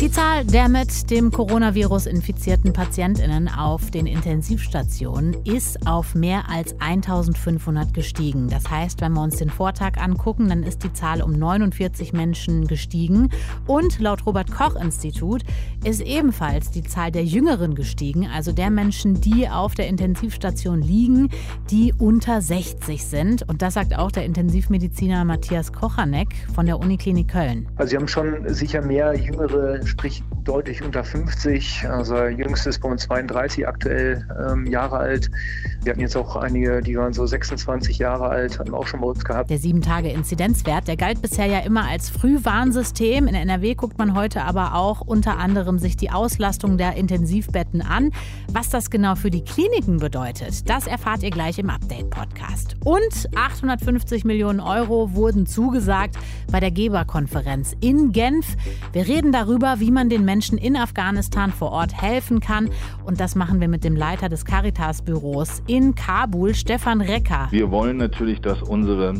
Die Zahl der mit dem Coronavirus infizierten Patientinnen auf den Intensivstationen ist auf mehr als 1500 gestiegen. Das heißt, wenn wir uns den Vortag angucken, dann ist die Zahl um 49 Menschen gestiegen. Und laut Robert Koch Institut ist ebenfalls die Zahl der Jüngeren gestiegen, also der Menschen, die auf der Intensivstation liegen, die unter 60 sind. Und das sagt auch der Intensivmediziner Matthias Kochanek von der Uniklinik Köln. Also sie haben schon sicher mehr jüngere sprich deutlich unter 50. Also jüngstes uns 32 aktuell ähm, Jahre alt. Wir hatten jetzt auch einige, die waren so 26 Jahre alt, haben auch schon bei uns gehabt. Der 7-Tage-Inzidenzwert, der galt bisher ja immer als Frühwarnsystem. In NRW guckt man heute aber auch unter anderem sich die Auslastung der Intensivbetten an. Was das genau für die Kliniken bedeutet, das erfahrt ihr gleich im Update-Podcast. Und 850 Millionen Euro wurden zugesagt bei der Geberkonferenz in Genf. Wir reden darüber, wie man den Menschen in Afghanistan vor Ort helfen kann. Und das machen wir mit dem Leiter des Caritas-Büros in Kabul, Stefan Recker. Wir wollen natürlich, dass unsere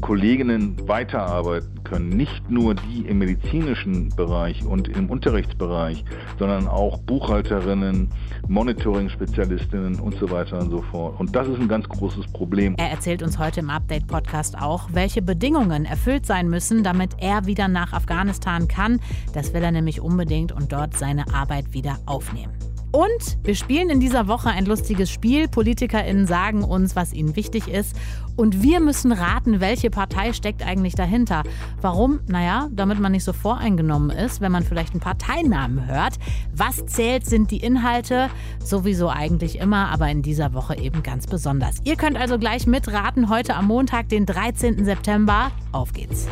Kolleginnen weiterarbeiten können. Nicht nur die im medizinischen Bereich und im Unterrichtsbereich, sondern auch Buchhalterinnen, Monitoring-Spezialistinnen und so weiter und so fort. Und das ist ein ganz großes Problem. Er erzählt uns heute im Update-Podcast auch, welche Bedingungen erfüllt sein müssen, damit er wieder nach Afghanistan kann. Das will er nämlich unbedingt und dort seine Arbeit wieder aufnehmen. Und wir spielen in dieser Woche ein lustiges Spiel. PolitikerInnen sagen uns, was ihnen wichtig ist. Und wir müssen raten, welche Partei steckt eigentlich dahinter. Warum? Naja, damit man nicht so voreingenommen ist, wenn man vielleicht einen Parteinamen hört. Was zählt, sind die Inhalte. Sowieso eigentlich immer, aber in dieser Woche eben ganz besonders. Ihr könnt also gleich mitraten heute am Montag, den 13. September. Auf geht's.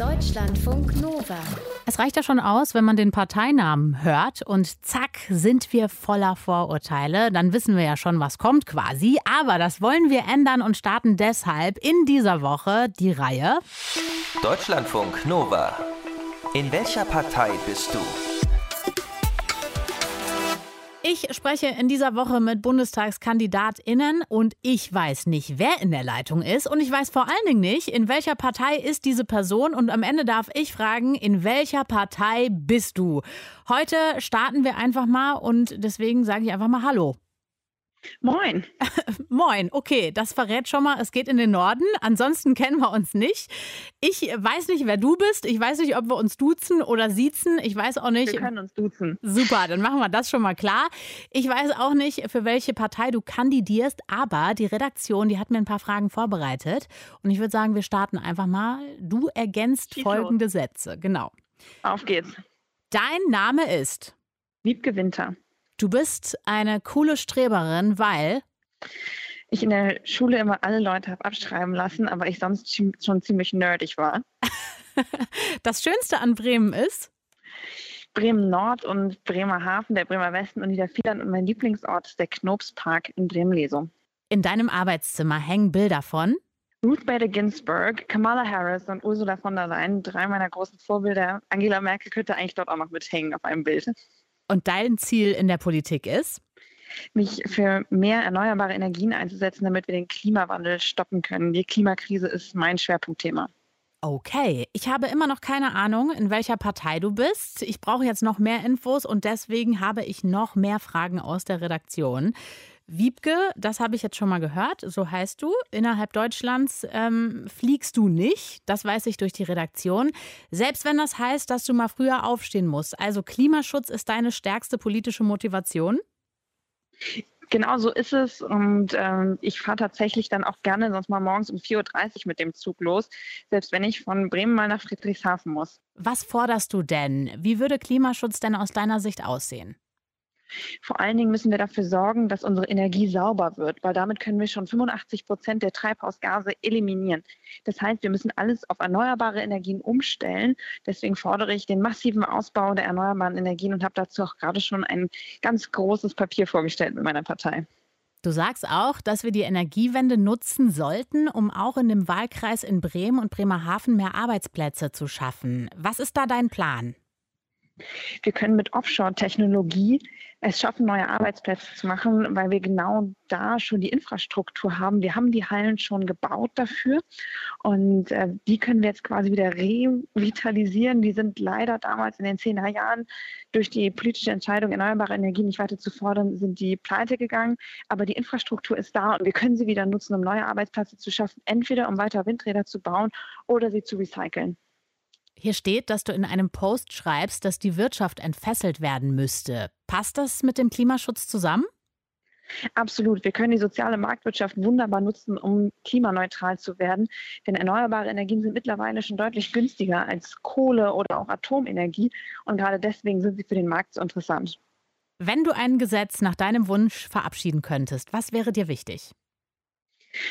Deutschlandfunk Nova. Es reicht ja schon aus, wenn man den Parteinamen hört und zack sind wir voller Vorurteile. Dann wissen wir ja schon, was kommt quasi. Aber das wollen wir ändern und starten deshalb in dieser Woche die Reihe Deutschlandfunk Nova. In welcher Partei bist du? Ich spreche in dieser Woche mit BundestagskandidatInnen und ich weiß nicht, wer in der Leitung ist und ich weiß vor allen Dingen nicht, in welcher Partei ist diese Person und am Ende darf ich fragen, in welcher Partei bist du? Heute starten wir einfach mal und deswegen sage ich einfach mal Hallo. Moin. Moin, okay, das verrät schon mal, es geht in den Norden. Ansonsten kennen wir uns nicht. Ich weiß nicht, wer du bist. Ich weiß nicht, ob wir uns duzen oder siezen. Ich weiß auch nicht. Wir können uns duzen. Super, dann machen wir das schon mal klar. Ich weiß auch nicht, für welche Partei du kandidierst, aber die Redaktion, die hat mir ein paar Fragen vorbereitet. Und ich würde sagen, wir starten einfach mal. Du ergänzt Schieß folgende Sätze. Genau. Auf geht's. Dein Name ist. Wiebke Winter. Du bist eine coole Streberin, weil. Ich in der Schule immer alle Leute habe abschreiben lassen, aber ich sonst schon ziemlich nerdig war. Das Schönste an Bremen ist. Bremen Nord und Bremerhaven, der Bremer Westen und Niedervierland und mein Lieblingsort ist der Knopspark in Bremen-Lesum. In deinem Arbeitszimmer hängen Bilder von. Ruth Bader Ginsburg, Kamala Harris und Ursula von der Leyen, drei meiner großen Vorbilder. Angela Merkel könnte eigentlich dort auch noch mithängen auf einem Bild. Und dein Ziel in der Politik ist. mich für mehr erneuerbare Energien einzusetzen, damit wir den Klimawandel stoppen können. Die Klimakrise ist mein Schwerpunktthema. Okay, ich habe immer noch keine Ahnung, in welcher Partei du bist. Ich brauche jetzt noch mehr Infos und deswegen habe ich noch mehr Fragen aus der Redaktion. Wiebke, das habe ich jetzt schon mal gehört, so heißt du. Innerhalb Deutschlands ähm, fliegst du nicht, das weiß ich durch die Redaktion. Selbst wenn das heißt, dass du mal früher aufstehen musst. Also Klimaschutz ist deine stärkste politische Motivation. Genau so ist es. Und ähm, ich fahre tatsächlich dann auch gerne sonst mal morgens um 4.30 Uhr mit dem Zug los, selbst wenn ich von Bremen mal nach Friedrichshafen muss. Was forderst du denn? Wie würde Klimaschutz denn aus deiner Sicht aussehen? Vor allen Dingen müssen wir dafür sorgen, dass unsere Energie sauber wird, weil damit können wir schon 85 Prozent der Treibhausgase eliminieren. Das heißt, wir müssen alles auf erneuerbare Energien umstellen. Deswegen fordere ich den massiven Ausbau der erneuerbaren Energien und habe dazu auch gerade schon ein ganz großes Papier vorgestellt mit meiner Partei. Du sagst auch, dass wir die Energiewende nutzen sollten, um auch in dem Wahlkreis in Bremen und Bremerhaven mehr Arbeitsplätze zu schaffen. Was ist da dein Plan? Wir können mit Offshore-Technologie es schaffen, neue Arbeitsplätze zu machen, weil wir genau da schon die Infrastruktur haben. Wir haben die Hallen schon gebaut dafür und äh, die können wir jetzt quasi wieder revitalisieren. Die sind leider damals in den 10er Jahren durch die politische Entscheidung, erneuerbare Energien nicht weiter zu fordern, sind die pleite gegangen. Aber die Infrastruktur ist da und wir können sie wieder nutzen, um neue Arbeitsplätze zu schaffen, entweder um weiter Windräder zu bauen oder sie zu recyceln. Hier steht, dass du in einem Post schreibst, dass die Wirtschaft entfesselt werden müsste. Passt das mit dem Klimaschutz zusammen? Absolut. Wir können die soziale Marktwirtschaft wunderbar nutzen, um klimaneutral zu werden. Denn erneuerbare Energien sind mittlerweile schon deutlich günstiger als Kohle oder auch Atomenergie. Und gerade deswegen sind sie für den Markt so interessant. Wenn du ein Gesetz nach deinem Wunsch verabschieden könntest, was wäre dir wichtig?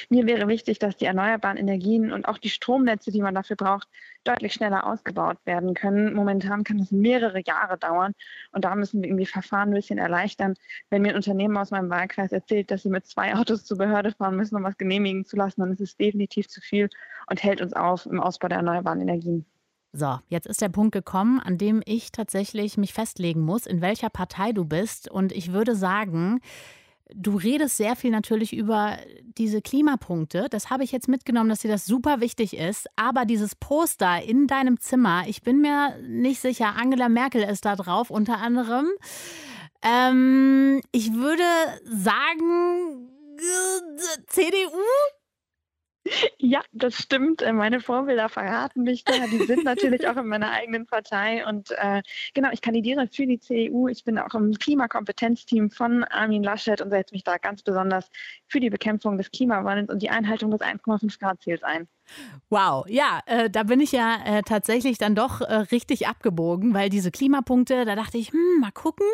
Mir wäre wichtig, dass die erneuerbaren Energien und auch die Stromnetze, die man dafür braucht, deutlich schneller ausgebaut werden können. Momentan kann es mehrere Jahre dauern und da müssen wir irgendwie Verfahren ein bisschen erleichtern. Wenn mir ein Unternehmen aus meinem Wahlkreis erzählt, dass sie mit zwei Autos zur Behörde fahren müssen, um was genehmigen zu lassen, dann ist es definitiv zu viel und hält uns auf im Ausbau der erneuerbaren Energien. So, jetzt ist der Punkt gekommen, an dem ich tatsächlich mich festlegen muss, in welcher Partei du bist. Und ich würde sagen, Du redest sehr viel natürlich über diese Klimapunkte. Das habe ich jetzt mitgenommen, dass dir das super wichtig ist. Aber dieses Poster in deinem Zimmer, ich bin mir nicht sicher, Angela Merkel ist da drauf unter anderem. Ähm, ich würde sagen, CDU? Ja, das stimmt. Äh, meine Vorbilder verraten mich da. Die sind natürlich auch in meiner eigenen Partei. Und äh, genau, ich kandidiere für die CDU. Ich bin auch im Klimakompetenzteam von Armin Laschet und setze mich da ganz besonders für die Bekämpfung des Klimawandels und die Einhaltung des 1,5 Grad Ziels ein. Wow, ja, äh, da bin ich ja äh, tatsächlich dann doch äh, richtig abgebogen, weil diese Klimapunkte, da dachte ich, hm, mal gucken.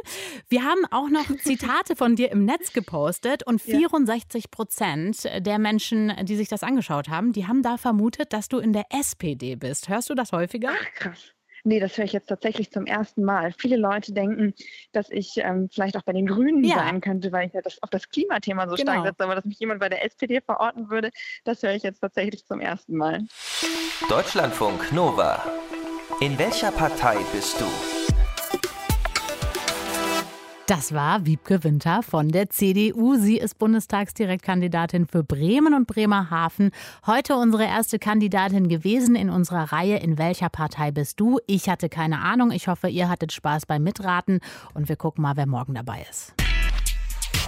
Wir haben auch noch Zitate von dir im Netz gepostet und 64 Prozent der Menschen, die sich das angeschaut haben, die haben da vermutet, dass du in der SPD bist. Hörst du das häufiger? Ach, krass. Nee, das höre ich jetzt tatsächlich zum ersten Mal. Viele Leute denken, dass ich ähm, vielleicht auch bei den Grünen ja. sein könnte, weil ich ja das, auf das Klimathema so genau. stark setze. Aber dass mich jemand bei der SPD verorten würde, das höre ich jetzt tatsächlich zum ersten Mal. Deutschlandfunk Nova. In welcher Partei bist du? Das war Wiebke Winter von der CDU. Sie ist Bundestagsdirektkandidatin für Bremen und Bremerhaven. Heute unsere erste Kandidatin gewesen in unserer Reihe In welcher Partei bist du? Ich hatte keine Ahnung. Ich hoffe, ihr hattet Spaß beim Mitraten und wir gucken mal, wer morgen dabei ist.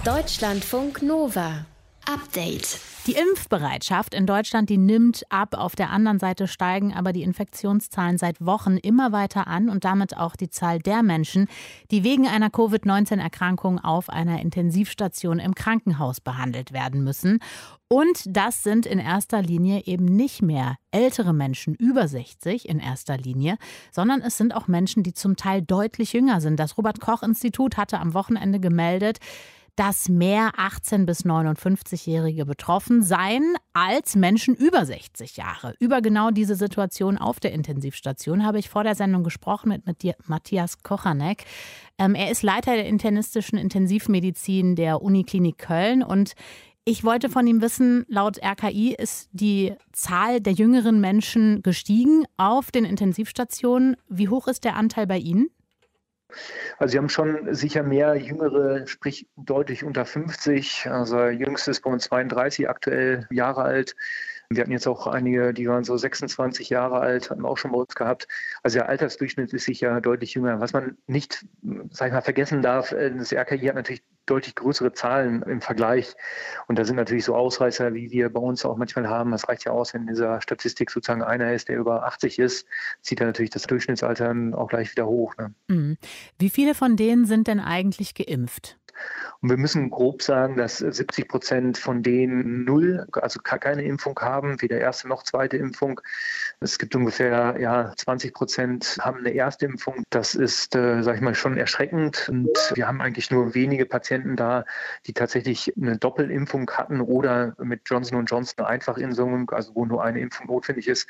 Deutschlandfunk Nova. Update. Die Impfbereitschaft in Deutschland, die nimmt ab. Auf der anderen Seite steigen aber die Infektionszahlen seit Wochen immer weiter an und damit auch die Zahl der Menschen, die wegen einer Covid-19-Erkrankung auf einer Intensivstation im Krankenhaus behandelt werden müssen. Und das sind in erster Linie eben nicht mehr ältere Menschen über 60 in erster Linie, sondern es sind auch Menschen, die zum Teil deutlich jünger sind. Das Robert Koch Institut hatte am Wochenende gemeldet, dass mehr 18- bis 59-Jährige betroffen seien als Menschen über 60 Jahre. Über genau diese Situation auf der Intensivstation habe ich vor der Sendung gesprochen mit, Matthias Kochanek. Ähm, er ist Leiter der internistischen Intensivmedizin der Uniklinik Köln und ich wollte von ihm wissen, laut RKI ist die Zahl der jüngeren Menschen gestiegen auf den Intensivstationen. Wie hoch ist der Anteil bei Ihnen? Also Sie haben schon sicher mehr Jüngere, sprich deutlich unter 50. Also jüngstes bei uns 32 aktuell Jahre alt. Wir hatten jetzt auch einige, die waren so 26 Jahre alt, hatten wir auch schon bei uns gehabt. Also der Altersdurchschnitt ist sicher deutlich jünger. Was man nicht, sag ich mal, vergessen darf, äh, das RKI hat natürlich deutlich größere Zahlen im Vergleich. Und da sind natürlich so Ausreißer, wie wir bei uns auch manchmal haben. Das reicht ja aus, wenn in dieser Statistik sozusagen einer ist, der über 80 ist, zieht er natürlich das Durchschnittsalter auch gleich wieder hoch. Ne? Mhm. Wie viele von denen sind denn eigentlich geimpft? Und wir müssen grob sagen, dass 70 Prozent von denen null, also keine Impfung haben, weder erste noch zweite Impfung. Es gibt ungefähr ja, 20 Prozent haben eine erste Impfung. Das ist, äh, sage ich mal, schon erschreckend. Und wir haben eigentlich nur wenige Patienten da, die tatsächlich eine Doppelimpfung hatten oder mit Johnson Johnson Einfachimpfung, also wo nur eine Impfung notwendig ist,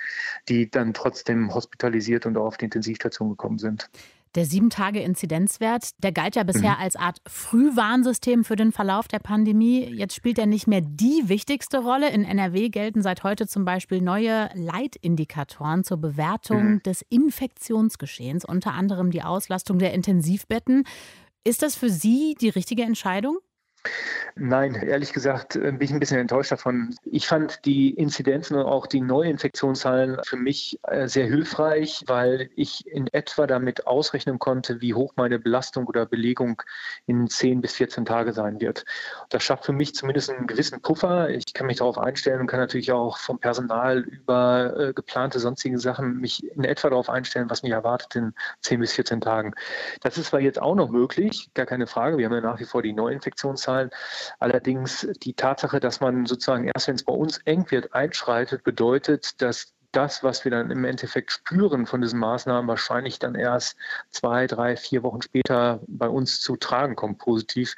die dann trotzdem hospitalisiert und auch auf die Intensivstation gekommen sind. Der Sieben-Tage-Inzidenzwert, der galt ja bisher mhm. als Art Frühwarnsystem für den Verlauf der Pandemie. Jetzt spielt er nicht mehr die wichtigste Rolle. In NRW gelten seit heute zum Beispiel neue Leitindikatoren zur Bewertung mhm. des Infektionsgeschehens, unter anderem die Auslastung der Intensivbetten. Ist das für Sie die richtige Entscheidung? Nein, ehrlich gesagt äh, bin ich ein bisschen enttäuscht davon. Ich fand die Inzidenzen und auch die Neuinfektionszahlen für mich äh, sehr hilfreich, weil ich in etwa damit ausrechnen konnte, wie hoch meine Belastung oder Belegung in 10 bis 14 Tage sein wird. Das schafft für mich zumindest einen gewissen Puffer. Ich kann mich darauf einstellen und kann natürlich auch vom Personal über äh, geplante sonstige Sachen mich in etwa darauf einstellen, was mich erwartet in 10 bis 14 Tagen. Das ist zwar jetzt auch noch möglich, gar keine Frage. Wir haben ja nach wie vor die Neuinfektionszahlen. Allerdings die Tatsache, dass man sozusagen erst, wenn es bei uns eng wird, einschreitet, bedeutet, dass das, was wir dann im Endeffekt spüren von diesen Maßnahmen, wahrscheinlich dann erst zwei, drei, vier Wochen später bei uns zu tragen kommt, positiv.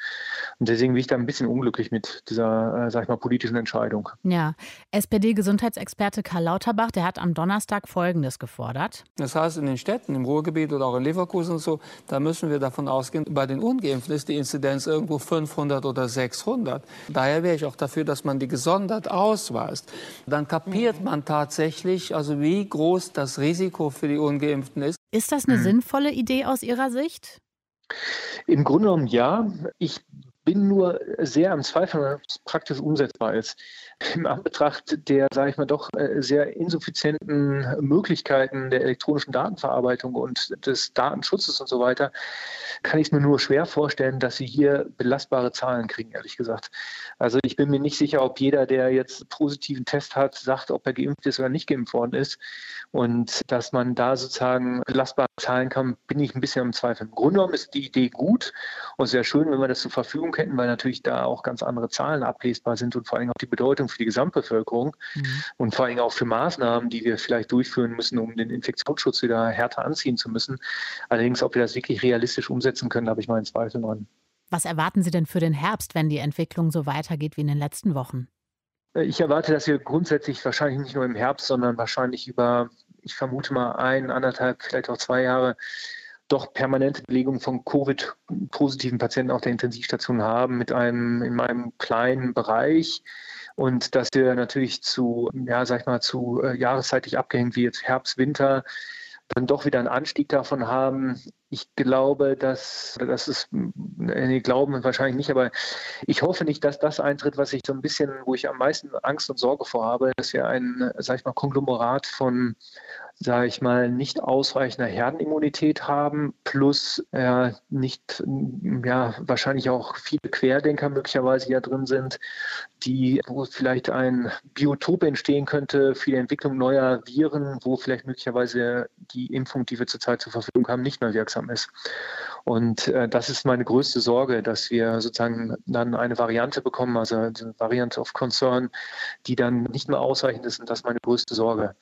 Und deswegen bin ich da ein bisschen unglücklich mit dieser, äh, sag ich mal, politischen Entscheidung. Ja, SPD-Gesundheitsexperte Karl Lauterbach, der hat am Donnerstag Folgendes gefordert. Das heißt, in den Städten, im Ruhrgebiet oder auch in Leverkusen und so, da müssen wir davon ausgehen, bei den Ungeimpften ist die Inzidenz irgendwo 500 oder 600. Daher wäre ich auch dafür, dass man die gesondert ausweist. Dann kapiert man tatsächlich, nicht, also wie groß das Risiko für die Ungeimpften ist. Ist das eine hm. sinnvolle Idee aus Ihrer Sicht? Im Grunde genommen ja. Ich bin nur sehr am Zweifeln, ob es praktisch umsetzbar ist. Im Anbetracht der, sage ich mal, doch äh, sehr insuffizienten Möglichkeiten der elektronischen Datenverarbeitung und des Datenschutzes und so weiter, kann ich es mir nur schwer vorstellen, dass sie hier belastbare Zahlen kriegen, ehrlich gesagt. Also ich bin mir nicht sicher, ob jeder, der jetzt einen positiven Test hat, sagt, ob er geimpft ist oder nicht geimpft worden ist. Und dass man da sozusagen belastbare Zahlen kann, bin ich ein bisschen am Zweifel. Im Grunde genommen ist die Idee gut und sehr schön, wenn wir das zur Verfügung hätten, weil natürlich da auch ganz andere Zahlen ablesbar sind und vor allem auch die Bedeutung für die Gesamtbevölkerung mhm. und vor allem auch für Maßnahmen, die wir vielleicht durchführen müssen, um den Infektionsschutz wieder härter anziehen zu müssen. Allerdings, ob wir das wirklich realistisch umsetzen können, habe ich meinen Zweifel dran. Was erwarten Sie denn für den Herbst, wenn die Entwicklung so weitergeht wie in den letzten Wochen? Ich erwarte, dass wir grundsätzlich wahrscheinlich nicht nur im Herbst, sondern wahrscheinlich über, ich vermute mal ein, anderthalb, vielleicht auch zwei Jahre doch permanente Belegung von Covid-positiven Patienten auf der Intensivstation haben mit einem in einem kleinen Bereich und dass wir natürlich zu, ja, sag ich mal, zu äh, jahreszeitig abgehängt wie jetzt Herbst, Winter dann doch wieder einen Anstieg davon haben. Ich glaube, dass das ist, nee, glauben wahrscheinlich nicht, aber ich hoffe nicht, dass das eintritt, was ich so ein bisschen, wo ich am meisten Angst und Sorge vor habe, dass wir ein, sag ich mal, Konglomerat von sage ich mal, nicht ausreichender Herdenimmunität haben, plus äh, nicht, ja, wahrscheinlich auch viele Querdenker möglicherweise ja drin sind, die, wo vielleicht ein Biotop entstehen könnte für die Entwicklung neuer Viren, wo vielleicht möglicherweise die Impfung, die wir zurzeit zur Verfügung haben, nicht mehr wirksam ist. Und äh, das ist meine größte Sorge, dass wir sozusagen dann eine Variante bekommen, also eine Variante of Concern, die dann nicht mehr ausreichend ist. Und das ist meine größte Sorge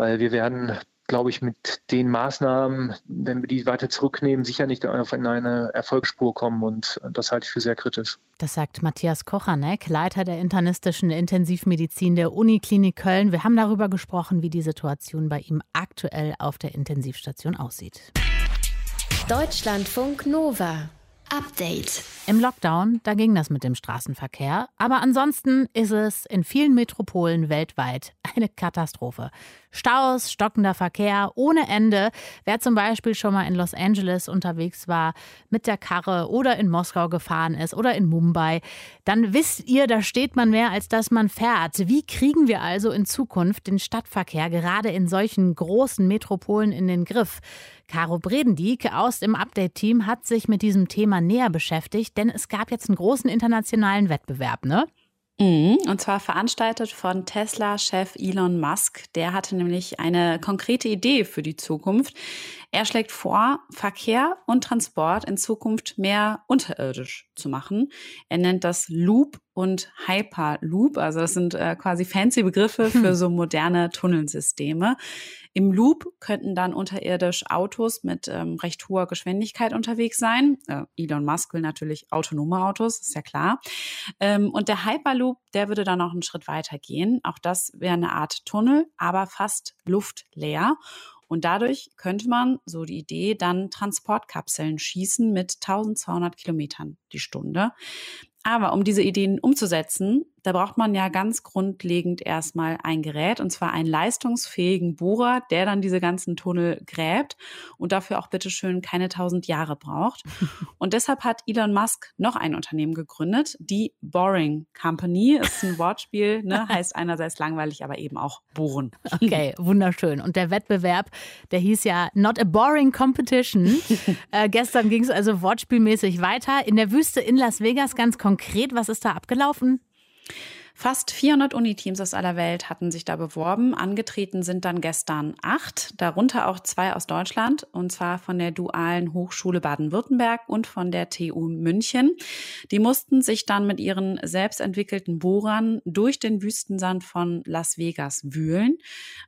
weil wir werden, glaube ich, mit den Maßnahmen, wenn wir die weiter zurücknehmen, sicher nicht auf eine Erfolgsspur kommen und das halte ich für sehr kritisch. Das sagt Matthias Kochanek, Leiter der internistischen Intensivmedizin der Uniklinik Köln. Wir haben darüber gesprochen, wie die Situation bei ihm aktuell auf der Intensivstation aussieht. Deutschlandfunk Nova Update. Im Lockdown, da ging das mit dem Straßenverkehr. Aber ansonsten ist es in vielen Metropolen weltweit eine Katastrophe. Staus, stockender Verkehr ohne Ende. Wer zum Beispiel schon mal in Los Angeles unterwegs war mit der Karre oder in Moskau gefahren ist oder in Mumbai, dann wisst ihr, da steht man mehr, als dass man fährt. Wie kriegen wir also in Zukunft den Stadtverkehr gerade in solchen großen Metropolen in den Griff? Caro Bredendieck aus dem Update-Team hat sich mit diesem Thema näher beschäftigt, denn es gab jetzt einen großen internationalen Wettbewerb, ne? Mhm, und zwar veranstaltet von Tesla-Chef Elon Musk. Der hatte nämlich eine konkrete Idee für die Zukunft. Er schlägt vor, Verkehr und Transport in Zukunft mehr unterirdisch zu machen. Er nennt das Loop und Hyperloop. Also das sind äh, quasi fancy Begriffe für so moderne Tunnelsysteme. Im Loop könnten dann unterirdisch Autos mit ähm, recht hoher Geschwindigkeit unterwegs sein. Äh, Elon Musk will natürlich autonome Autos, ist ja klar. Ähm, und der Hyperloop, der würde dann noch einen Schritt weiter gehen. Auch das wäre eine Art Tunnel, aber fast luftleer. Und dadurch könnte man, so die Idee, dann Transportkapseln schießen mit 1200 Kilometern die Stunde. Aber um diese Ideen umzusetzen, da braucht man ja ganz grundlegend erstmal ein Gerät, und zwar einen leistungsfähigen Bohrer, der dann diese ganzen Tunnel gräbt und dafür auch bitteschön keine tausend Jahre braucht. Und deshalb hat Elon Musk noch ein Unternehmen gegründet, die Boring Company. Ist ein Wortspiel, ne? heißt einerseits langweilig, aber eben auch bohren. Okay, wunderschön. Und der Wettbewerb, der hieß ja Not a Boring Competition. äh, gestern ging es also wortspielmäßig weiter. In der Wüste in Las Vegas ganz konkret. Was ist da abgelaufen? Fast 400 Uniteams aus aller Welt hatten sich da beworben. Angetreten sind dann gestern acht, darunter auch zwei aus Deutschland, und zwar von der Dualen Hochschule Baden-Württemberg und von der TU München. Die mussten sich dann mit ihren selbst entwickelten Bohrern durch den Wüstensand von Las Vegas wühlen.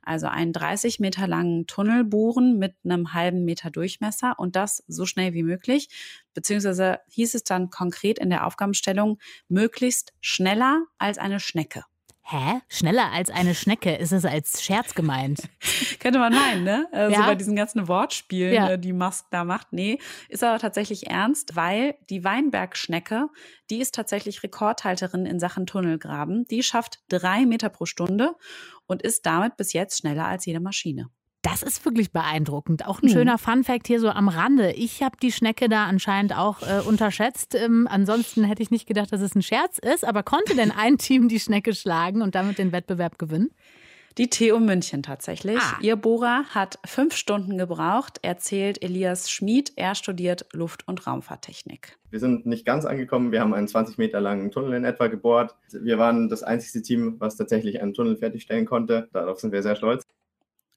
Also einen 30 Meter langen Tunnel bohren mit einem halben Meter Durchmesser und das so schnell wie möglich beziehungsweise hieß es dann konkret in der Aufgabenstellung, möglichst schneller als eine Schnecke. Hä? Schneller als eine Schnecke? Ist es als Scherz gemeint? Könnte man meinen, ne? Äh, ja? So bei diesen ganzen Wortspielen, ja. Äh, die Musk da macht. Nee, ist aber tatsächlich ernst, weil die Weinbergschnecke, die ist tatsächlich Rekordhalterin in Sachen Tunnelgraben. Die schafft drei Meter pro Stunde und ist damit bis jetzt schneller als jede Maschine. Das ist wirklich beeindruckend. Auch ein hm. schöner Funfact hier so am Rande. Ich habe die Schnecke da anscheinend auch äh, unterschätzt. Ähm, ansonsten hätte ich nicht gedacht, dass es ein Scherz ist. Aber konnte denn ein Team die Schnecke schlagen und damit den Wettbewerb gewinnen? Die TU München tatsächlich. Ah. Ihr Bohrer hat fünf Stunden gebraucht, erzählt Elias Schmid. Er studiert Luft- und Raumfahrttechnik. Wir sind nicht ganz angekommen. Wir haben einen 20 Meter langen Tunnel in etwa gebohrt. Wir waren das einzige Team, was tatsächlich einen Tunnel fertigstellen konnte. Darauf sind wir sehr stolz.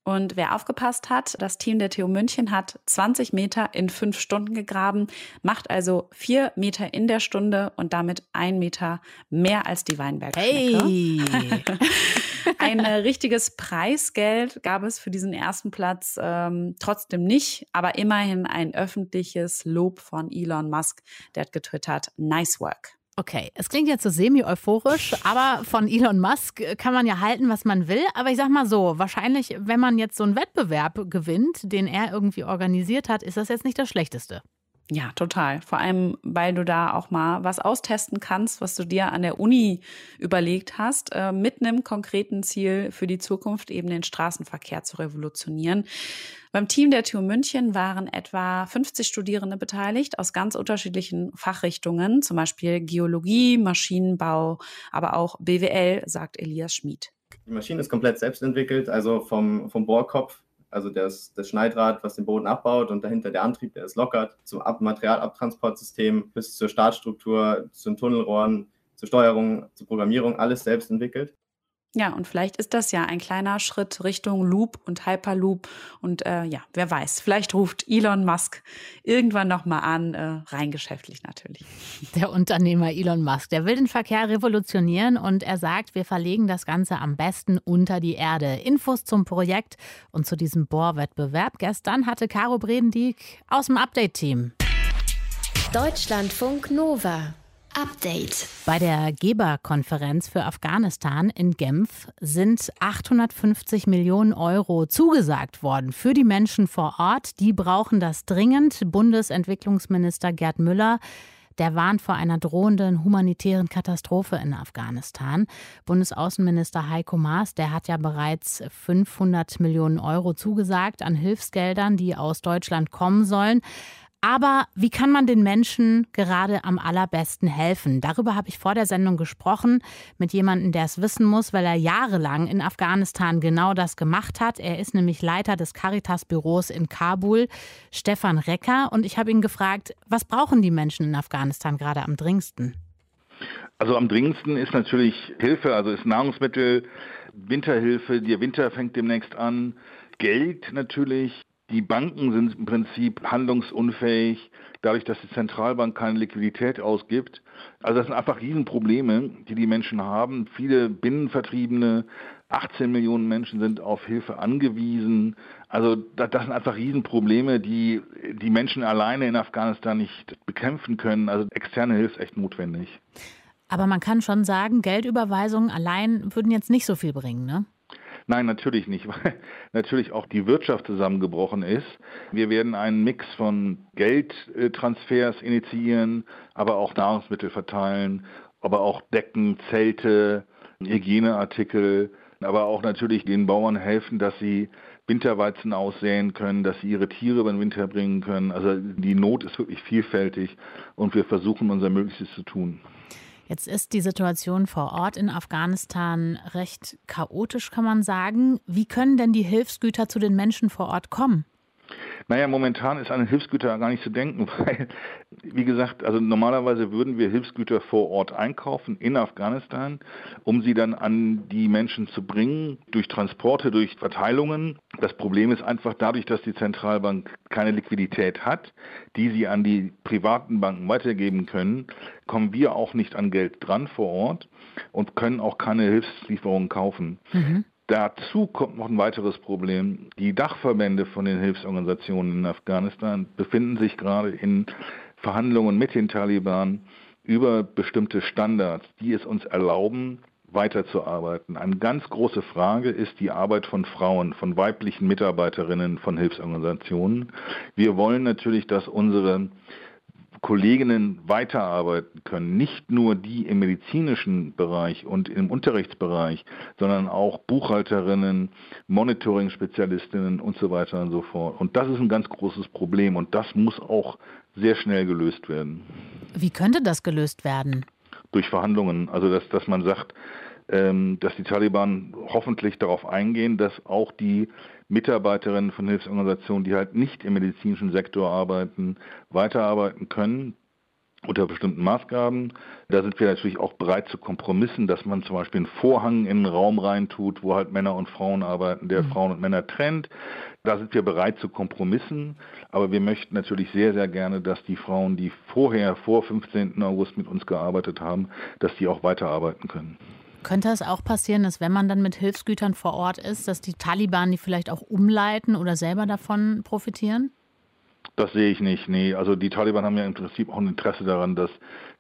Und wer aufgepasst hat, das Team der TU München hat 20 Meter in fünf Stunden gegraben, macht also vier Meter in der Stunde und damit ein Meter mehr als die Weinbergschnecke. Hey. Ein äh, richtiges Preisgeld gab es für diesen ersten Platz ähm, trotzdem nicht, aber immerhin ein öffentliches Lob von Elon Musk. Der hat getwittert, nice work. Okay, es klingt jetzt so semi-euphorisch, aber von Elon Musk kann man ja halten, was man will. Aber ich sag mal so, wahrscheinlich, wenn man jetzt so einen Wettbewerb gewinnt, den er irgendwie organisiert hat, ist das jetzt nicht das Schlechteste. Ja, total. Vor allem, weil du da auch mal was austesten kannst, was du dir an der Uni überlegt hast, äh, mit einem konkreten Ziel für die Zukunft, eben den Straßenverkehr zu revolutionieren. Beim Team der TU München waren etwa 50 Studierende beteiligt aus ganz unterschiedlichen Fachrichtungen, zum Beispiel Geologie, Maschinenbau, aber auch BWL, sagt Elias Schmid. Die Maschine ist komplett selbst entwickelt, also vom, vom Bohrkopf also das, das Schneidrad, was den Boden abbaut und dahinter der Antrieb, der es lockert, zum Ab Materialabtransportsystem bis zur Startstruktur, zu den Tunnelrohren, zur Steuerung, zur Programmierung, alles selbst entwickelt. Ja, und vielleicht ist das ja ein kleiner Schritt Richtung Loop und Hyperloop. Und äh, ja, wer weiß, vielleicht ruft Elon Musk irgendwann nochmal an, äh, rein geschäftlich natürlich. Der Unternehmer Elon Musk, der will den Verkehr revolutionieren und er sagt, wir verlegen das Ganze am besten unter die Erde. Infos zum Projekt und zu diesem Bohrwettbewerb gestern hatte Caro Bredendieck aus dem Update-Team. Deutschlandfunk Nova. Update. Bei der Geberkonferenz für Afghanistan in Genf sind 850 Millionen Euro zugesagt worden für die Menschen vor Ort. Die brauchen das dringend. Bundesentwicklungsminister Gerd Müller der warnt vor einer drohenden humanitären Katastrophe in Afghanistan. Bundesaußenminister Heiko Maas, der hat ja bereits 500 Millionen Euro zugesagt an Hilfsgeldern, die aus Deutschland kommen sollen. Aber wie kann man den Menschen gerade am allerbesten helfen? Darüber habe ich vor der Sendung gesprochen mit jemandem, der es wissen muss, weil er jahrelang in Afghanistan genau das gemacht hat. Er ist nämlich Leiter des Caritas-Büros in Kabul, Stefan Recker. Und ich habe ihn gefragt, was brauchen die Menschen in Afghanistan gerade am dringendsten? Also am dringendsten ist natürlich Hilfe, also ist Nahrungsmittel, Winterhilfe, der Winter fängt demnächst an, Geld natürlich, die Banken sind im Prinzip handlungsunfähig, dadurch, dass die Zentralbank keine Liquidität ausgibt. Also das sind einfach Riesenprobleme, die die Menschen haben. Viele Binnenvertriebene, 18 Millionen Menschen sind auf Hilfe angewiesen. Also das, sind einfach Riesenprobleme, die die Menschen alleine in Afghanistan nicht bekämpfen können. Also externe Hilfe ist echt notwendig. Aber man kann schon sagen, Geldüberweisungen allein würden jetzt nicht so viel bringen, ne? Nein, natürlich nicht, weil natürlich auch die Wirtschaft zusammengebrochen ist. Wir werden einen Mix von Geldtransfers initiieren, aber auch Nahrungsmittel verteilen, aber auch Decken, Zelte, Hygieneartikel, aber auch natürlich den Bauern helfen, dass sie Winterweizen aussäen können, dass sie ihre Tiere den Winter bringen können. Also die Not ist wirklich vielfältig und wir versuchen unser Möglichstes zu tun. Jetzt ist die Situation vor Ort in Afghanistan recht chaotisch, kann man sagen. Wie können denn die Hilfsgüter zu den Menschen vor Ort kommen? Naja, momentan ist an Hilfsgüter gar nicht zu denken, weil, wie gesagt, also normalerweise würden wir Hilfsgüter vor Ort einkaufen in Afghanistan, um sie dann an die Menschen zu bringen, durch Transporte, durch Verteilungen. Das Problem ist einfach dadurch, dass die Zentralbank keine Liquidität hat, die sie an die privaten Banken weitergeben können, kommen wir auch nicht an Geld dran vor Ort und können auch keine Hilfslieferungen kaufen. Mhm. Dazu kommt noch ein weiteres Problem. Die Dachverbände von den Hilfsorganisationen in Afghanistan befinden sich gerade in Verhandlungen mit den Taliban über bestimmte Standards, die es uns erlauben, weiterzuarbeiten. Eine ganz große Frage ist die Arbeit von Frauen, von weiblichen Mitarbeiterinnen von Hilfsorganisationen. Wir wollen natürlich, dass unsere Kolleginnen weiterarbeiten können. Nicht nur die im medizinischen Bereich und im Unterrichtsbereich, sondern auch Buchhalterinnen, Monitoring-Spezialistinnen und so weiter und so fort. Und das ist ein ganz großes Problem und das muss auch sehr schnell gelöst werden. Wie könnte das gelöst werden? Durch Verhandlungen. Also, dass, dass man sagt, ähm, dass die Taliban hoffentlich darauf eingehen, dass auch die Mitarbeiterinnen von Hilfsorganisationen, die halt nicht im medizinischen Sektor arbeiten, weiterarbeiten können unter bestimmten Maßgaben. Da sind wir natürlich auch bereit zu Kompromissen, dass man zum Beispiel einen Vorhang in einen Raum reintut, wo halt Männer und Frauen arbeiten, der mhm. Frauen und Männer trennt. Da sind wir bereit zu Kompromissen, aber wir möchten natürlich sehr, sehr gerne, dass die Frauen, die vorher, vor 15. August mit uns gearbeitet haben, dass die auch weiterarbeiten können. Könnte es auch passieren, dass wenn man dann mit Hilfsgütern vor Ort ist, dass die Taliban die vielleicht auch umleiten oder selber davon profitieren? Das sehe ich nicht. Nee, also die Taliban haben ja im Prinzip auch ein Interesse daran, dass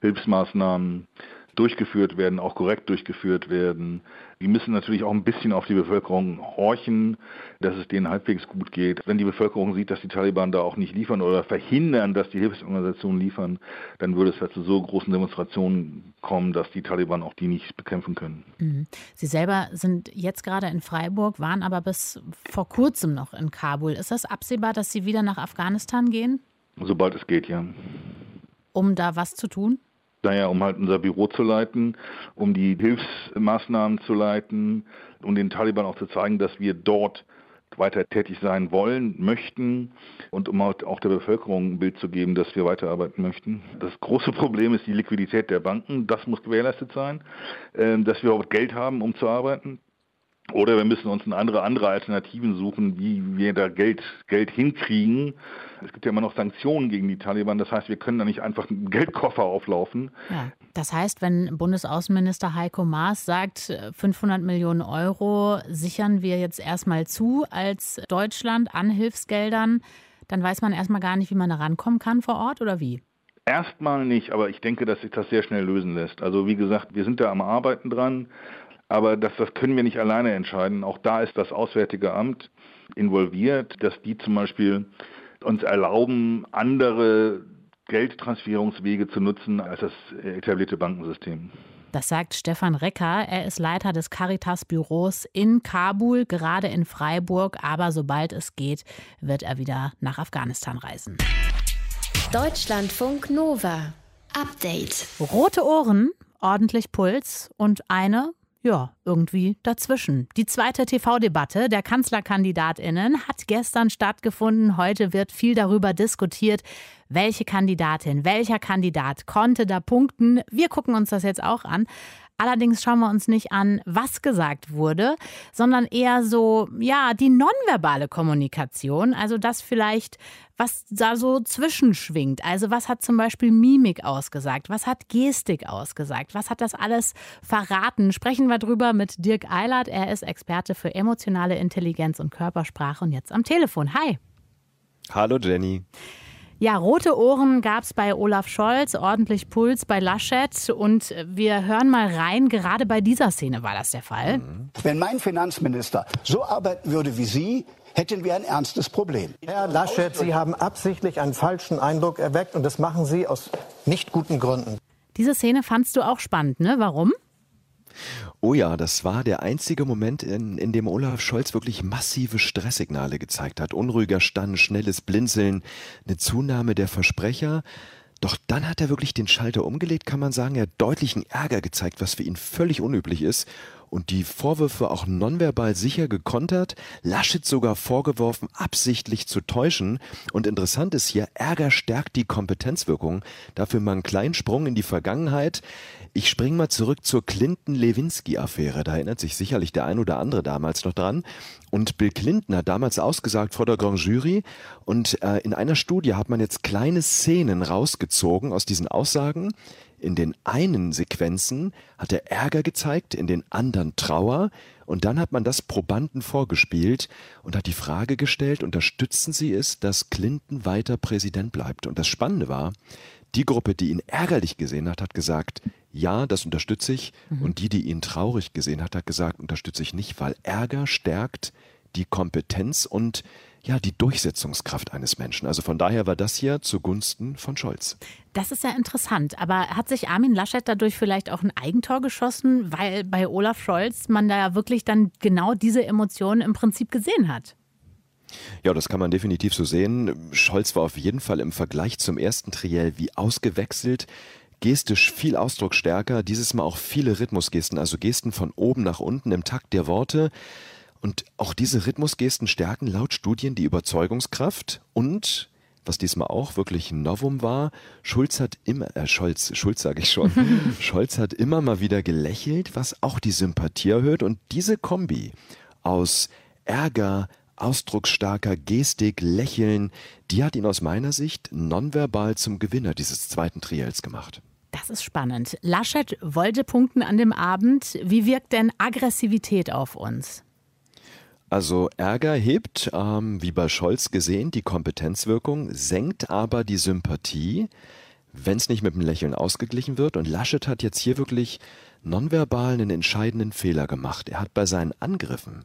Hilfsmaßnahmen durchgeführt werden, auch korrekt durchgeführt werden. Die müssen natürlich auch ein bisschen auf die Bevölkerung horchen, dass es denen halbwegs gut geht. Wenn die Bevölkerung sieht, dass die Taliban da auch nicht liefern oder verhindern, dass die Hilfsorganisationen liefern, dann würde es halt zu so großen Demonstrationen kommen, dass die Taliban auch die nicht bekämpfen können. Mhm. Sie selber sind jetzt gerade in Freiburg, waren aber bis vor kurzem noch in Kabul. Ist das absehbar, dass Sie wieder nach Afghanistan gehen? Sobald es geht, ja. Um da was zu tun? Naja, um halt unser Büro zu leiten, um die Hilfsmaßnahmen zu leiten, um den Taliban auch zu zeigen, dass wir dort weiter tätig sein wollen, möchten und um halt auch der Bevölkerung ein Bild zu geben, dass wir weiterarbeiten möchten. Das große Problem ist die Liquidität der Banken. Das muss gewährleistet sein, ähm, dass wir auch Geld haben, um zu arbeiten. Oder wir müssen uns andere, andere Alternativen suchen, wie wir da Geld, Geld hinkriegen. Es gibt ja immer noch Sanktionen gegen die Taliban. Das heißt, wir können da nicht einfach einen Geldkoffer auflaufen. Ja, das heißt, wenn Bundesaußenminister Heiko Maas sagt, 500 Millionen Euro sichern wir jetzt erstmal zu als Deutschland an Hilfsgeldern, dann weiß man erstmal gar nicht, wie man da rankommen kann vor Ort oder wie? Erstmal nicht, aber ich denke, dass sich das sehr schnell lösen lässt. Also wie gesagt, wir sind da am Arbeiten dran. Aber das, das können wir nicht alleine entscheiden. Auch da ist das Auswärtige Amt involviert, dass die zum Beispiel uns erlauben, andere Geldtransferierungswege zu nutzen als das etablierte Bankensystem. Das sagt Stefan Recker. Er ist Leiter des Caritas-Büros in Kabul, gerade in Freiburg. Aber sobald es geht, wird er wieder nach Afghanistan reisen. Deutschlandfunk Nova. Update. Rote Ohren, ordentlich Puls und eine ja, irgendwie dazwischen. Die zweite TV-Debatte der Kanzlerkandidatinnen hat gestern stattgefunden. Heute wird viel darüber diskutiert, welche Kandidatin, welcher Kandidat konnte da punkten. Wir gucken uns das jetzt auch an. Allerdings schauen wir uns nicht an, was gesagt wurde, sondern eher so, ja, die nonverbale Kommunikation. Also das vielleicht, was da so zwischenschwingt. Also was hat zum Beispiel Mimik ausgesagt? Was hat Gestik ausgesagt? Was hat das alles verraten? Sprechen wir drüber mit Dirk Eilert. Er ist Experte für emotionale Intelligenz und Körpersprache und jetzt am Telefon. Hi. Hallo Jenny. Ja, rote Ohren gab es bei Olaf Scholz, ordentlich Puls bei Laschet. Und wir hören mal rein, gerade bei dieser Szene war das der Fall. Wenn mein Finanzminister so arbeiten würde wie Sie, hätten wir ein ernstes Problem. Herr Laschet, Sie haben absichtlich einen falschen Eindruck erweckt und das machen Sie aus nicht guten Gründen. Diese Szene fandst du auch spannend, ne? Warum? Oh ja, das war der einzige Moment, in, in dem Olaf Scholz wirklich massive Stresssignale gezeigt hat. Unruhiger Stand, schnelles Blinzeln, eine Zunahme der Versprecher. Doch dann hat er wirklich den Schalter umgelegt, kann man sagen. Er hat deutlichen Ärger gezeigt, was für ihn völlig unüblich ist und die Vorwürfe auch nonverbal sicher gekontert, Laschet sogar vorgeworfen, absichtlich zu täuschen. Und interessant ist hier, Ärger stärkt die Kompetenzwirkung. Dafür mal einen kleinen Sprung in die Vergangenheit. Ich springe mal zurück zur Clinton-Lewinsky-Affäre. Da erinnert sich sicherlich der ein oder andere damals noch dran. Und Bill Clinton hat damals ausgesagt vor der Grand Jury. Und äh, in einer Studie hat man jetzt kleine Szenen rausgezogen aus diesen Aussagen. In den einen Sequenzen hat er Ärger gezeigt, in den anderen Trauer, und dann hat man das Probanden vorgespielt und hat die Frage gestellt, unterstützen Sie es, dass Clinton weiter Präsident bleibt? Und das Spannende war, die Gruppe, die ihn ärgerlich gesehen hat, hat gesagt, ja, das unterstütze ich. Mhm. Und die, die ihn traurig gesehen hat, hat gesagt, unterstütze ich nicht, weil Ärger stärkt die Kompetenz und ja, die Durchsetzungskraft eines Menschen. Also von daher war das hier zugunsten von Scholz. Das ist ja interessant. Aber hat sich Armin Laschet dadurch vielleicht auch ein Eigentor geschossen, weil bei Olaf Scholz man da ja wirklich dann genau diese Emotionen im Prinzip gesehen hat? Ja, das kann man definitiv so sehen. Scholz war auf jeden Fall im Vergleich zum ersten Triell wie ausgewechselt. Gestisch viel ausdrucksstärker, dieses Mal auch viele Rhythmusgesten, also Gesten von oben nach unten im Takt der Worte. Und auch diese Rhythmusgesten stärken laut Studien die Überzeugungskraft und was diesmal auch wirklich ein Novum war, Schulz hat immer, äh, Scholz, Schulz sage ich schon, Scholz hat immer mal wieder gelächelt, was auch die Sympathie erhöht und diese Kombi aus Ärger, ausdrucksstarker Gestik, Lächeln, die hat ihn aus meiner Sicht nonverbal zum Gewinner dieses zweiten Triels gemacht. Das ist spannend. Laschet wollte punkten an dem Abend. Wie wirkt denn Aggressivität auf uns? Also Ärger hebt, ähm, wie bei Scholz gesehen, die Kompetenzwirkung, senkt aber die Sympathie, wenn es nicht mit dem Lächeln ausgeglichen wird. Und Laschet hat jetzt hier wirklich nonverbal einen entscheidenden Fehler gemacht. Er hat bei seinen Angriffen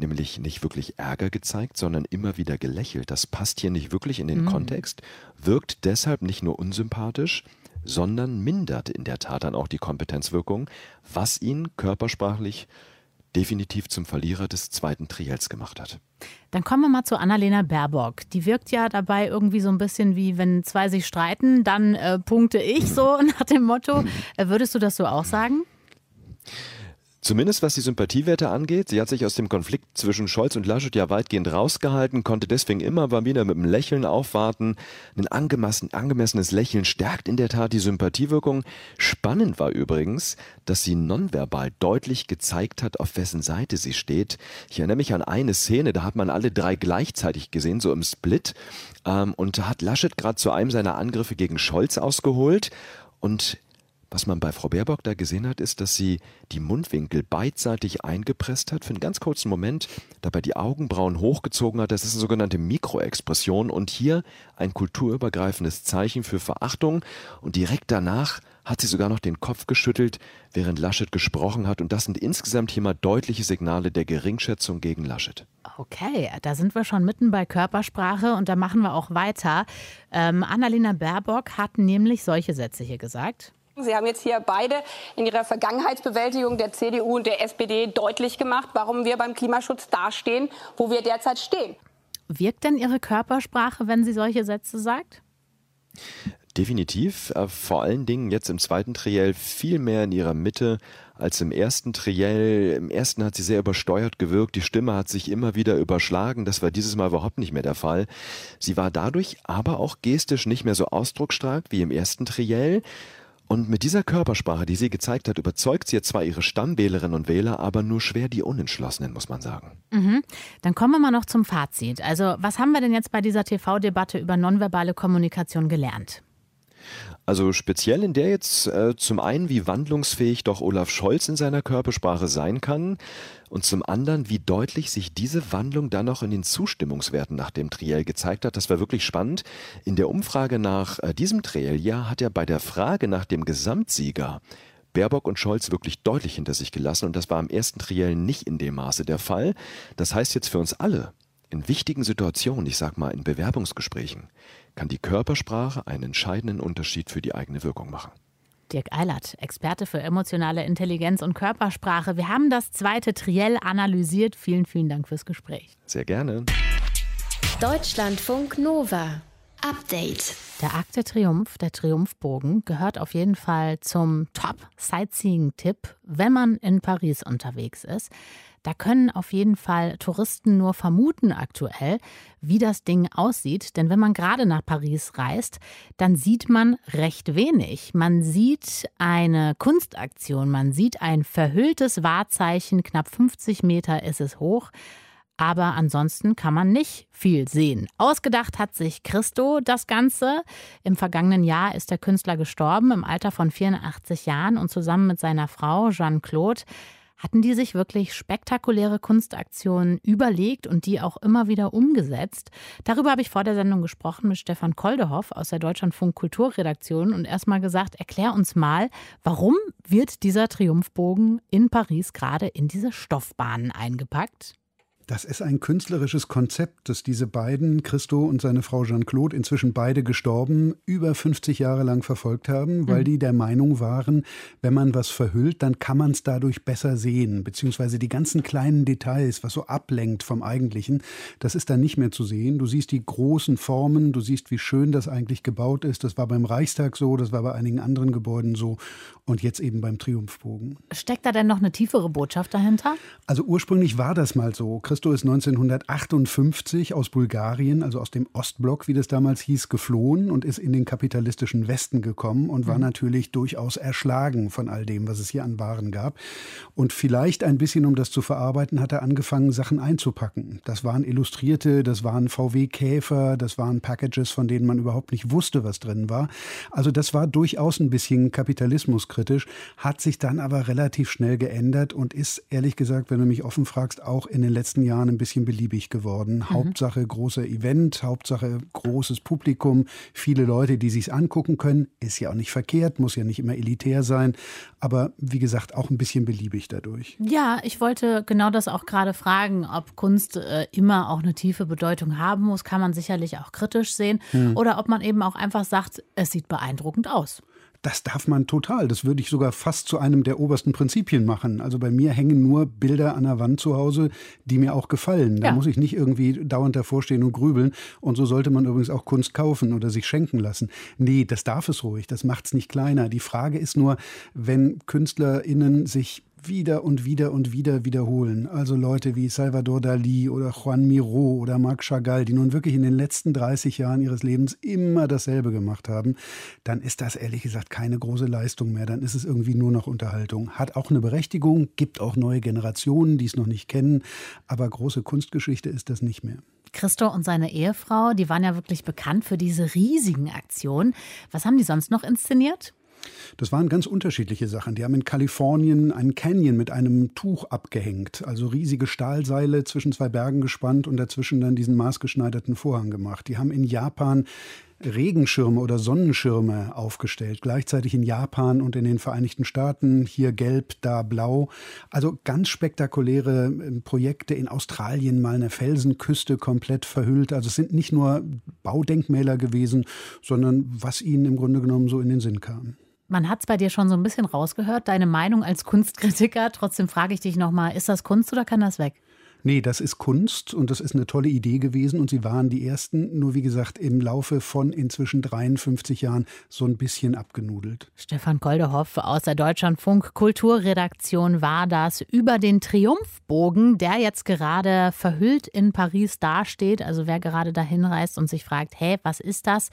nämlich nicht wirklich Ärger gezeigt, sondern immer wieder gelächelt. Das passt hier nicht wirklich in den mhm. Kontext, wirkt deshalb nicht nur unsympathisch, sondern mindert in der Tat dann auch die Kompetenzwirkung, was ihn körpersprachlich definitiv zum Verlierer des zweiten Triels gemacht hat. Dann kommen wir mal zu Annalena Baerbock. Die wirkt ja dabei irgendwie so ein bisschen wie, wenn zwei sich streiten, dann äh, punkte ich so nach dem Motto. Äh, würdest du das so auch sagen? Zumindest was die Sympathiewerte angeht. Sie hat sich aus dem Konflikt zwischen Scholz und Laschet ja weitgehend rausgehalten, konnte deswegen immer mal wieder mit einem Lächeln aufwarten. Ein angemessen, angemessenes Lächeln stärkt in der Tat die Sympathiewirkung. Spannend war übrigens, dass sie nonverbal deutlich gezeigt hat, auf wessen Seite sie steht. Ich erinnere mich an eine Szene, da hat man alle drei gleichzeitig gesehen, so im Split. Ähm, und hat Laschet gerade zu einem seiner Angriffe gegen Scholz ausgeholt. Und was man bei Frau Baerbock da gesehen hat, ist, dass sie die Mundwinkel beidseitig eingepresst hat, für einen ganz kurzen Moment dabei die Augenbrauen hochgezogen hat. Das ist eine sogenannte Mikroexpression und hier ein kulturübergreifendes Zeichen für Verachtung. Und direkt danach hat sie sogar noch den Kopf geschüttelt, während Laschet gesprochen hat. Und das sind insgesamt hier mal deutliche Signale der Geringschätzung gegen Laschet. Okay, da sind wir schon mitten bei Körpersprache und da machen wir auch weiter. Ähm, Annalena Baerbock hat nämlich solche Sätze hier gesagt. Sie haben jetzt hier beide in ihrer Vergangenheitsbewältigung der CDU und der SPD deutlich gemacht, warum wir beim Klimaschutz dastehen, wo wir derzeit stehen. Wirkt denn Ihre Körpersprache, wenn sie solche Sätze sagt? Definitiv. Äh, vor allen Dingen jetzt im zweiten Triell viel mehr in ihrer Mitte als im ersten Triell. Im ersten hat sie sehr übersteuert gewirkt. Die Stimme hat sich immer wieder überschlagen. Das war dieses Mal überhaupt nicht mehr der Fall. Sie war dadurch aber auch gestisch nicht mehr so ausdrucksstark wie im ersten Triell. Und mit dieser Körpersprache, die sie gezeigt hat, überzeugt sie jetzt zwar ihre Stammwählerinnen und Wähler, aber nur schwer die Unentschlossenen, muss man sagen. Mhm. Dann kommen wir mal noch zum Fazit. Also, was haben wir denn jetzt bei dieser TV-Debatte über nonverbale Kommunikation gelernt? Also speziell in der jetzt äh, zum einen, wie wandlungsfähig doch Olaf Scholz in seiner Körpersprache sein kann und zum anderen, wie deutlich sich diese Wandlung dann noch in den Zustimmungswerten nach dem Triell gezeigt hat. Das war wirklich spannend. In der Umfrage nach äh, diesem Trielljahr hat er bei der Frage nach dem Gesamtsieger Baerbock und Scholz wirklich deutlich hinter sich gelassen und das war am ersten Triell nicht in dem Maße der Fall. Das heißt jetzt für uns alle, in wichtigen Situationen, ich sag mal in Bewerbungsgesprächen, kann die Körpersprache einen entscheidenden Unterschied für die eigene Wirkung machen. Dirk Eilert, Experte für emotionale Intelligenz und Körpersprache. Wir haben das zweite Triell analysiert. Vielen, vielen Dank fürs Gespräch. Sehr gerne. Deutschlandfunk Nova. Update. Der de Triumph, der Triumphbogen, gehört auf jeden Fall zum Top-Sightseeing-Tipp, wenn man in Paris unterwegs ist. Da können auf jeden Fall Touristen nur vermuten aktuell, wie das Ding aussieht. Denn wenn man gerade nach Paris reist, dann sieht man recht wenig. Man sieht eine Kunstaktion, man sieht ein verhülltes Wahrzeichen, knapp 50 Meter ist es hoch aber ansonsten kann man nicht viel sehen. Ausgedacht hat sich Christo das Ganze. Im vergangenen Jahr ist der Künstler gestorben im Alter von 84 Jahren und zusammen mit seiner Frau Jeanne-Claude hatten die sich wirklich spektakuläre Kunstaktionen überlegt und die auch immer wieder umgesetzt. Darüber habe ich vor der Sendung gesprochen mit Stefan Koldehoff aus der Deutschlandfunk Kulturredaktion und erstmal gesagt, erklär uns mal, warum wird dieser Triumphbogen in Paris gerade in diese Stoffbahnen eingepackt? Das ist ein künstlerisches Konzept, das diese beiden, Christo und seine Frau Jeanne-Claude, inzwischen beide gestorben, über 50 Jahre lang verfolgt haben, weil mhm. die der Meinung waren, wenn man was verhüllt, dann kann man es dadurch besser sehen, beziehungsweise die ganzen kleinen Details, was so ablenkt vom Eigentlichen, das ist dann nicht mehr zu sehen. Du siehst die großen Formen, du siehst, wie schön das eigentlich gebaut ist. Das war beim Reichstag so, das war bei einigen anderen Gebäuden so und jetzt eben beim Triumphbogen. Steckt da denn noch eine tiefere Botschaft dahinter? Also ursprünglich war das mal so. Christo ist 1958 aus Bulgarien, also aus dem Ostblock, wie das damals hieß, geflohen und ist in den kapitalistischen Westen gekommen und war mhm. natürlich durchaus erschlagen von all dem, was es hier an Waren gab. Und vielleicht ein bisschen, um das zu verarbeiten, hat er angefangen, Sachen einzupacken. Das waren Illustrierte, das waren VW-Käfer, das waren Packages, von denen man überhaupt nicht wusste, was drin war. Also das war durchaus ein bisschen kapitalismuskritisch, hat sich dann aber relativ schnell geändert und ist, ehrlich gesagt, wenn du mich offen fragst, auch in den letzten Jahren ein bisschen beliebig geworden. Mhm. Hauptsache großer Event, Hauptsache großes Publikum, viele Leute, die sich angucken können. Ist ja auch nicht verkehrt, muss ja nicht immer elitär sein, aber wie gesagt, auch ein bisschen beliebig dadurch. Ja, ich wollte genau das auch gerade fragen, ob Kunst äh, immer auch eine tiefe Bedeutung haben muss, kann man sicherlich auch kritisch sehen, mhm. oder ob man eben auch einfach sagt, es sieht beeindruckend aus. Das darf man total. Das würde ich sogar fast zu einem der obersten Prinzipien machen. Also bei mir hängen nur Bilder an der Wand zu Hause, die mir auch gefallen. Da ja. muss ich nicht irgendwie dauernd davor stehen und grübeln. Und so sollte man übrigens auch Kunst kaufen oder sich schenken lassen. Nee, das darf es ruhig. Das macht es nicht kleiner. Die Frage ist nur, wenn KünstlerInnen sich wieder und wieder und wieder wiederholen. Also Leute wie Salvador Dali oder Juan Miro oder Marc Chagall, die nun wirklich in den letzten 30 Jahren ihres Lebens immer dasselbe gemacht haben, dann ist das ehrlich gesagt keine große Leistung mehr. Dann ist es irgendwie nur noch Unterhaltung. Hat auch eine Berechtigung, gibt auch neue Generationen, die es noch nicht kennen, aber große Kunstgeschichte ist das nicht mehr. Christo und seine Ehefrau, die waren ja wirklich bekannt für diese riesigen Aktionen. Was haben die sonst noch inszeniert? Das waren ganz unterschiedliche Sachen. Die haben in Kalifornien einen Canyon mit einem Tuch abgehängt, also riesige Stahlseile zwischen zwei Bergen gespannt und dazwischen dann diesen maßgeschneiderten Vorhang gemacht. Die haben in Japan Regenschirme oder Sonnenschirme aufgestellt, gleichzeitig in Japan und in den Vereinigten Staaten, hier gelb, da blau. Also ganz spektakuläre ähm, Projekte in Australien, mal eine Felsenküste komplett verhüllt. Also es sind nicht nur Baudenkmäler gewesen, sondern was ihnen im Grunde genommen so in den Sinn kam. Man hat es bei dir schon so ein bisschen rausgehört, deine Meinung als Kunstkritiker. Trotzdem frage ich dich nochmal, ist das Kunst oder kann das weg? Nee, das ist Kunst und das ist eine tolle Idee gewesen und sie waren die ersten, nur wie gesagt, im Laufe von inzwischen 53 Jahren so ein bisschen abgenudelt. Stefan Koldehoff aus der Deutschlandfunk Kulturredaktion war das über den Triumphbogen, der jetzt gerade verhüllt in Paris dasteht. Also wer gerade dahin reist und sich fragt, hey, was ist das?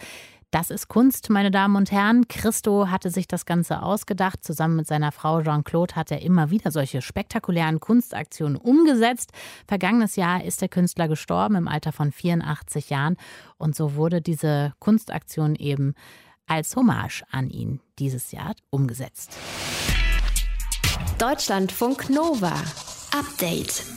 Das ist Kunst, meine Damen und Herren. Christo hatte sich das Ganze ausgedacht. Zusammen mit seiner Frau Jean-Claude hat er immer wieder solche spektakulären Kunstaktionen umgesetzt. Vergangenes Jahr ist der Künstler gestorben im Alter von 84 Jahren. Und so wurde diese Kunstaktion eben als Hommage an ihn dieses Jahr umgesetzt. Deutschlandfunk Nova. Update.